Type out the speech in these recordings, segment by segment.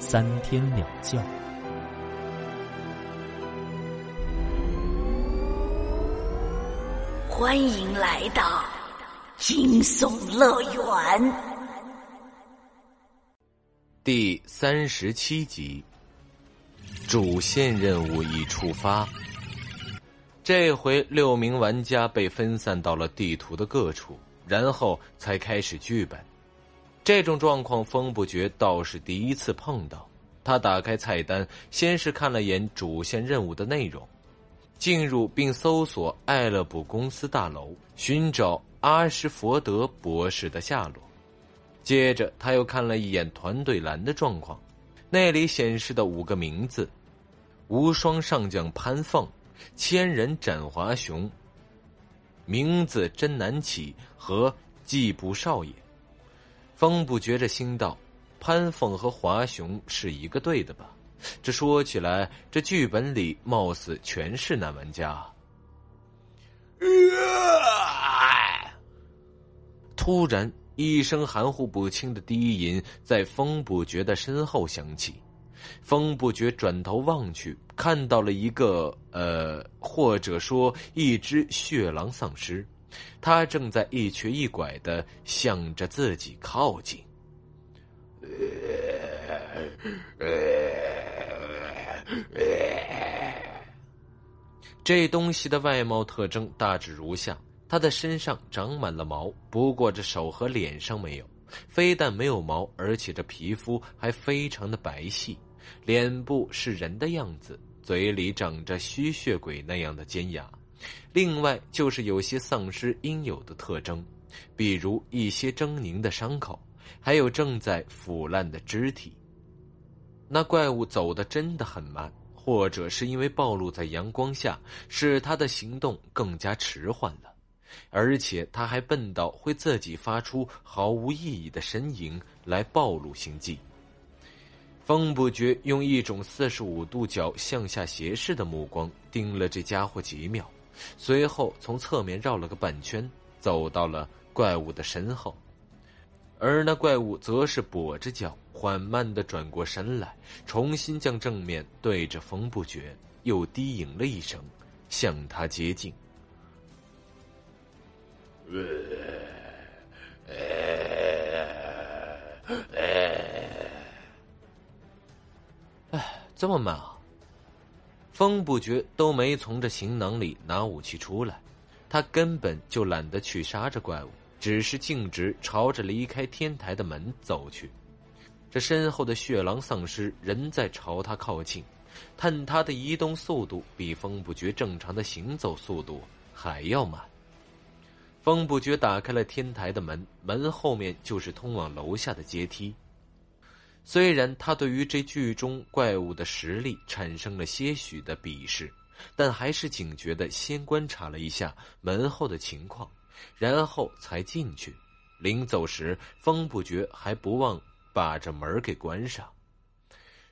三天两觉。欢迎来到惊悚乐园第三十七集，主线任务已触发。这回六名玩家被分散到了地图的各处，然后才开始剧本。这种状况，风不觉倒是第一次碰到。他打开菜单，先是看了眼主线任务的内容，进入并搜索爱乐普公司大楼，寻找阿什佛德博士的下落。接着，他又看了一眼团队栏的状况，那里显示的五个名字：无双上将潘凤。千人斩华雄，名字真难起。和季布少爷，风不觉着心道：潘凤和华雄是一个队的吧？这说起来，这剧本里貌似全是男玩家。突然，一声含糊不清的低吟在风不觉的身后响起。风不觉转头望去，看到了一个呃，或者说一只血狼丧尸，他正在一瘸一拐的向着自己靠近。这东西的外貌特征大致如下：它的身上长满了毛，不过这手和脸上没有。非但没有毛，而且这皮肤还非常的白皙。脸部是人的样子，嘴里长着吸血鬼那样的尖牙，另外就是有些丧尸应有的特征，比如一些狰狞的伤口，还有正在腐烂的肢体。那怪物走的真的很慢，或者是因为暴露在阳光下，使他的行动更加迟缓了，而且他还笨到会自己发出毫无意义的呻吟来暴露行迹。风不觉用一种四十五度角向下斜视的目光盯了这家伙几秒，随后从侧面绕了个半圈，走到了怪物的身后，而那怪物则是跛着脚，缓慢的转过身来，重新将正面对着风不觉，又低吟了一声，向他接近。这么慢啊！风不觉都没从这行囊里拿武器出来，他根本就懒得去杀这怪物，只是径直朝着离开天台的门走去。这身后的血狼丧尸仍在朝他靠近，但他的移动速度比风不觉正常的行走速度还要慢。风不觉打开了天台的门，门后面就是通往楼下的阶梯。虽然他对于这剧中怪物的实力产生了些许的鄙视，但还是警觉的先观察了一下门后的情况，然后才进去。临走时，风不觉还不忘把这门给关上。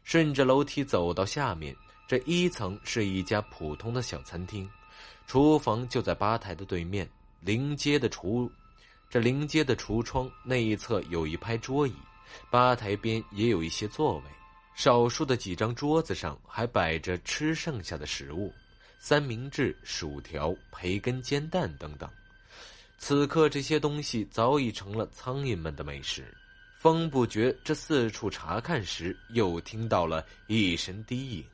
顺着楼梯走到下面，这一层是一家普通的小餐厅，厨房就在吧台的对面。临街的橱，这临街的橱窗那一侧有一排桌椅。吧台边也有一些座位，少数的几张桌子上还摆着吃剩下的食物，三明治、薯条、培根煎蛋等等。此刻这些东西早已成了苍蝇们的美食。风不觉这四处查看时，又听到了一声低吟。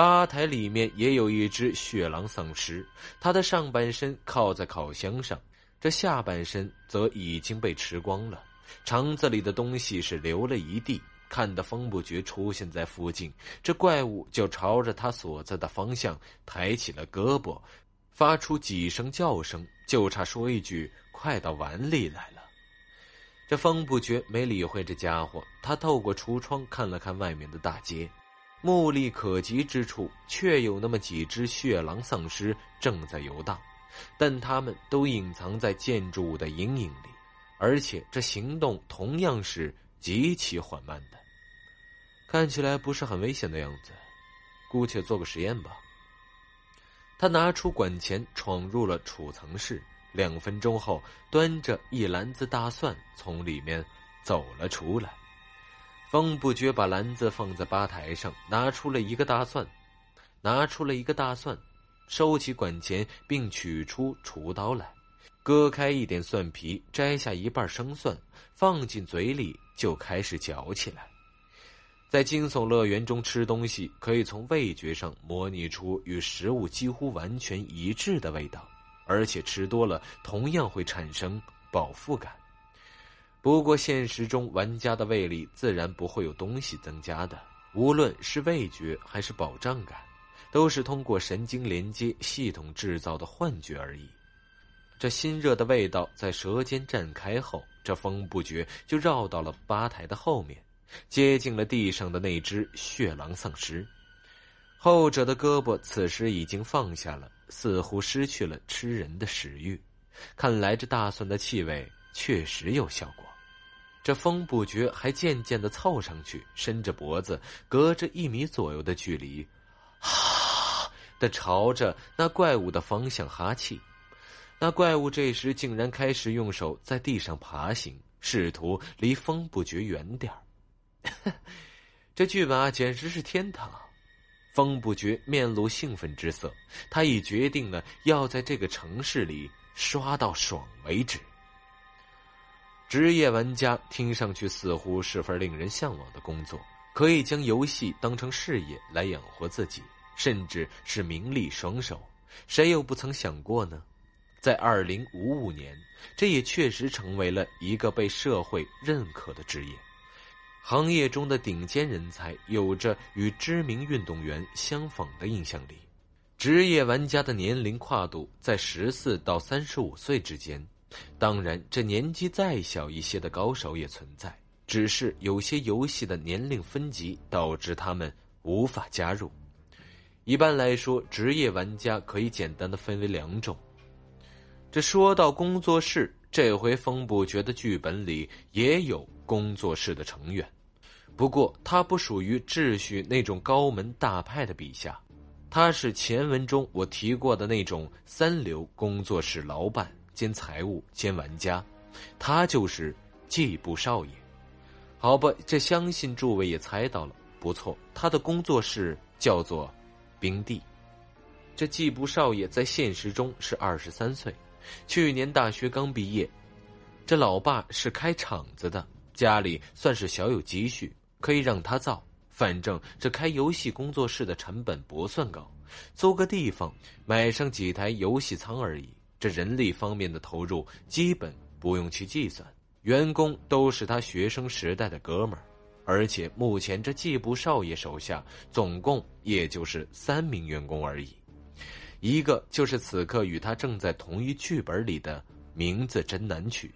吧台里面也有一只血狼丧尸，它的上半身靠在烤箱上，这下半身则已经被吃光了，肠子里的东西是流了一地。看得风不觉出现在附近，这怪物就朝着他所在的方向抬起了胳膊，发出几声叫声，就差说一句“快到碗里来了”。这风不觉没理会这家伙，他透过橱窗看了看外面的大街，目力可及之处，却有那么几只血狼丧尸正在游荡，但他们都隐藏在建筑物的阴影里，而且这行动同样是极其缓慢的，看起来不是很危险的样子，姑且做个实验吧。他拿出管钳，闯入了储藏室。两分钟后，端着一篮子大蒜从里面走了出来。风不觉把篮子放在吧台上，拿出了一个大蒜，拿出了一个大蒜，收起管钳，并取出厨刀来，割开一点蒜皮，摘下一半生蒜，放进嘴里就开始嚼起来。在惊悚乐园中吃东西，可以从味觉上模拟出与食物几乎完全一致的味道。而且吃多了，同样会产生饱腹感。不过现实中，玩家的胃里自然不会有东西增加的，无论是味觉还是饱胀感，都是通过神经连接系统制造的幻觉而已。这新热的味道在舌尖绽开后，这风不觉就绕到了吧台的后面，接近了地上的那只血狼丧尸。后者的胳膊此时已经放下了。似乎失去了吃人的食欲，看来这大蒜的气味确实有效果。这风不觉还渐渐的凑上去，伸着脖子，隔着一米左右的距离，哈的朝着那怪物的方向哈气。那怪物这时竟然开始用手在地上爬行，试图离风不觉远点儿。这剧本啊，简直是天堂！风不觉面露兴奋之色，他已决定了要在这个城市里刷到爽为止。职业玩家听上去似乎是份令人向往的工作，可以将游戏当成事业来养活自己，甚至是名利双收。谁又不曾想过呢？在二零五五年，这也确实成为了一个被社会认可的职业。行业中的顶尖人才有着与知名运动员相仿的印象力，职业玩家的年龄跨度在十四到三十五岁之间。当然，这年纪再小一些的高手也存在，只是有些游戏的年龄分级导致他们无法加入。一般来说，职业玩家可以简单的分为两种。这说到工作室，这回风不觉的剧本里也有。工作室的成员，不过他不属于秩序那种高门大派的笔下，他是前文中我提过的那种三流工作室老板兼财务兼玩家，他就是季布少爷。好吧，这相信诸位也猜到了，不错，他的工作室叫做冰帝。这季布少爷在现实中是二十三岁，去年大学刚毕业，这老爸是开厂子的。家里算是小有积蓄，可以让他造。反正这开游戏工作室的成本不算高，租个地方，买上几台游戏仓而已。这人力方面的投入基本不用去计算，员工都是他学生时代的哥们儿。而且目前这季部少爷手下总共也就是三名员工而已，一个就是此刻与他正在同一剧本里的名字真难取。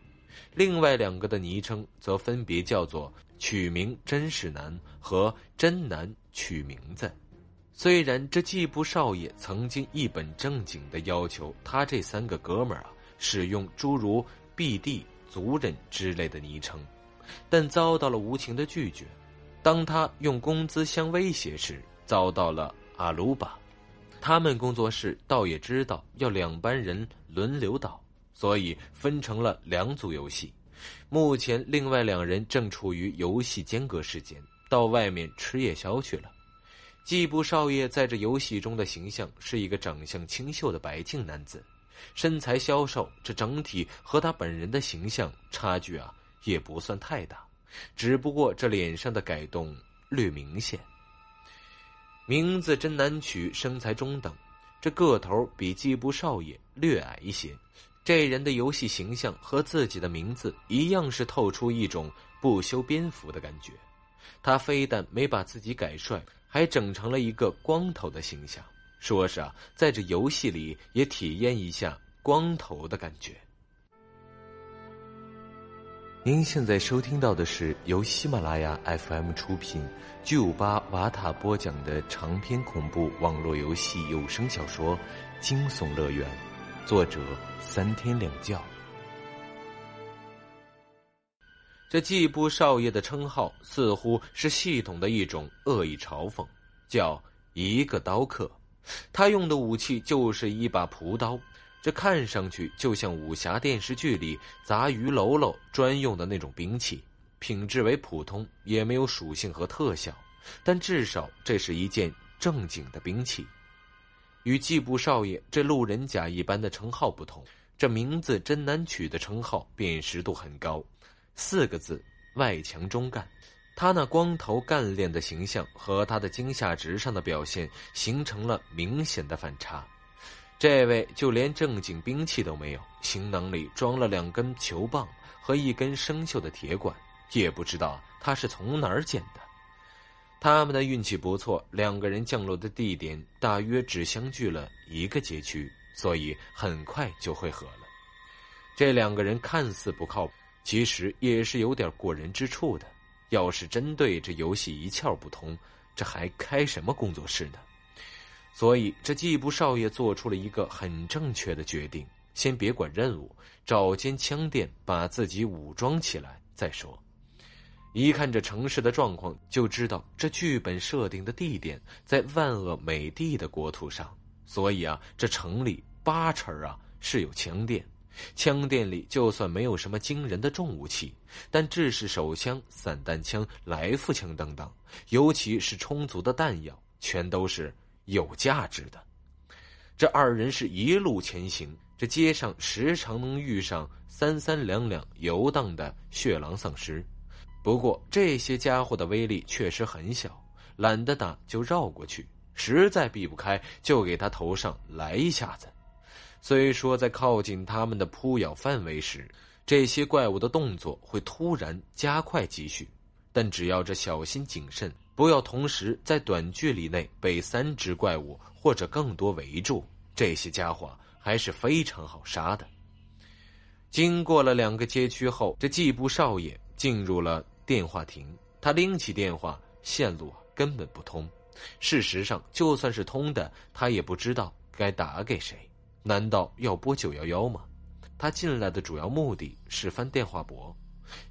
另外两个的昵称则分别叫做“取名真是难”和“真难取名字”。虽然这季布少爷曾经一本正经的要求他这三个哥们儿啊使用诸如“ BD 族人”之类的昵称，但遭到了无情的拒绝。当他用工资相威胁时，遭到了阿鲁巴。他们工作室倒也知道要两班人轮流倒。所以分成了两组游戏，目前另外两人正处于游戏间隔时间，到外面吃夜宵去了。季布少爷在这游戏中的形象是一个长相清秀的白净男子，身材消瘦，这整体和他本人的形象差距啊也不算太大，只不过这脸上的改动略明显。名字真难取，身材中等，这个头比季布少爷略矮一些。这人的游戏形象和自己的名字一样，是透出一种不修边幅的感觉。他非但没把自己改帅，还整成了一个光头的形象，说是啊，在这游戏里也体验一下光头的感觉。您现在收听到的是由喜马拉雅 FM 出品、巨五八瓦塔播讲的长篇恐怖网络游戏有声小说《惊悚乐园》，作者三天两觉。这季布少爷的称号似乎是系统的一种恶意嘲讽，叫一个刀客。他用的武器就是一把朴刀。这看上去就像武侠电视剧里砸鱼喽喽专用的那种兵器，品质为普通，也没有属性和特效，但至少这是一件正经的兵器。与季布少爷这路人甲一般的称号不同，这名字真难取的称号辨识度很高，四个字：外强中干。他那光头干练的形象和他的惊吓值上的表现形成了明显的反差。这位就连正经兵器都没有，行囊里装了两根球棒和一根生锈的铁管，也不知道他是从哪儿捡的。他们的运气不错，两个人降落的地点大约只相距了一个街区，所以很快就会合了。这两个人看似不靠谱，其实也是有点过人之处的。要是真对这游戏一窍不通，这还开什么工作室呢？所以，这季布少爷做出了一个很正确的决定：先别管任务，找间枪店把自己武装起来再说。一看这城市的状况，就知道这剧本设定的地点在万恶美帝的国土上。所以啊，这城里八成啊是有枪店。枪店里就算没有什么惊人的重武器，但制式手枪、散弹枪、来福枪等等，尤其是充足的弹药，全都是。有价值的，这二人是一路前行。这街上时常能遇上三三两两游荡的血狼丧尸，不过这些家伙的威力确实很小，懒得打就绕过去，实在避不开就给他头上来一下子。虽说在靠近他们的扑咬范围时，这些怪物的动作会突然加快急续，但只要这小心谨慎。不要同时在短距离内被三只怪物或者更多围住，这些家伙还是非常好杀的。经过了两个街区后，这季布少爷进入了电话亭。他拎起电话，线路根本不通。事实上，就算是通的，他也不知道该打给谁。难道要拨九幺幺吗？他进来的主要目的是翻电话簿，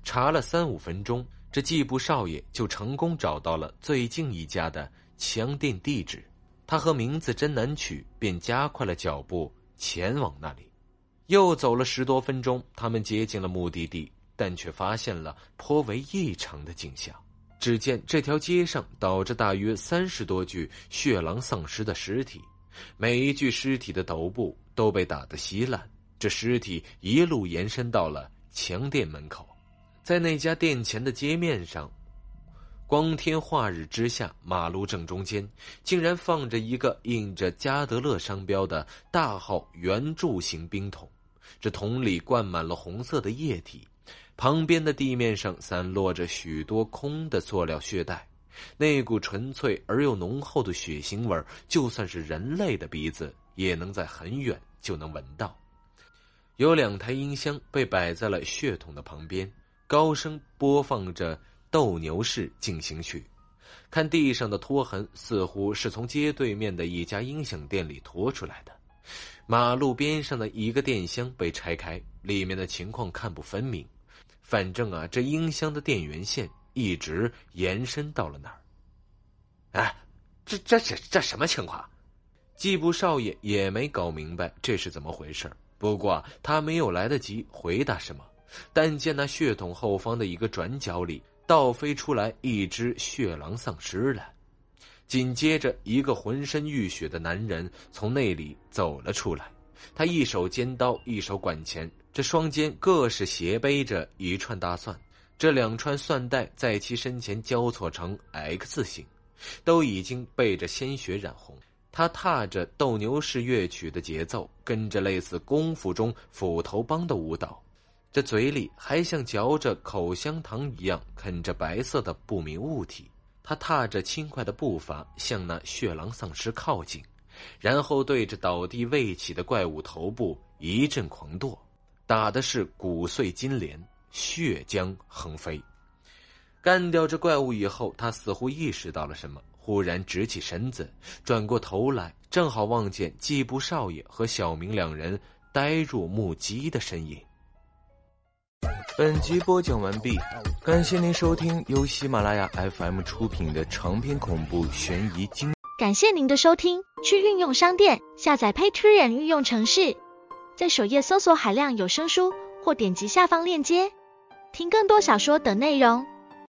查了三五分钟。这季布少爷就成功找到了最近一家的枪店地址，他和名字真难取，便加快了脚步前往那里。又走了十多分钟，他们接近了目的地，但却发现了颇为异常的景象。只见这条街上倒着大约三十多具血狼丧尸的尸体，每一具尸体的头部都被打得稀烂，这尸体一路延伸到了强店门口。在那家店前的街面上，光天化日之下，马路正中间竟然放着一个印着加德勒商标的大号圆柱形冰桶，这桶里灌满了红色的液体，旁边的地面上散落着许多空的塑料血袋，那股纯粹而又浓厚的血腥味就算是人类的鼻子也能在很远就能闻到。有两台音箱被摆在了血桶的旁边。高声播放着《斗牛士进行曲》，看地上的拖痕，似乎是从街对面的一家音响店里拖出来的。马路边上的一个电箱被拆开，里面的情况看不分明。反正啊，这音箱的电源线一直延伸到了那儿。哎，这这这这什么情况？季布少爷也没搞明白这是怎么回事不过他没有来得及回答什么。但见那血桶后方的一个转角里倒飞出来一只血狼丧尸来，紧接着一个浑身浴血的男人从那里走了出来，他一手尖刀，一手管钳，这双肩各是斜背着一串大蒜，这两串蒜带在其身前交错成 X 形，都已经被这鲜血染红。他踏着斗牛士乐曲的节奏，跟着类似功夫中斧头帮的舞蹈。这嘴里还像嚼着口香糖一样啃着白色的不明物体，他踏着轻快的步伐向那血狼丧尸靠近，然后对着倒地未起的怪物头部一阵狂剁，打的是骨碎金连。血浆横飞。干掉这怪物以后，他似乎意识到了什么，忽然直起身子，转过头来，正好望见季布少爷和小明两人呆若木鸡的身影。本集播讲完毕，感谢您收听由喜马拉雅 FM 出品的长篇恐怖悬疑惊。感谢您的收听，去运用商店下载 Patreon 运用城市，在首页搜索海量有声书，或点击下方链接听更多小说等内容。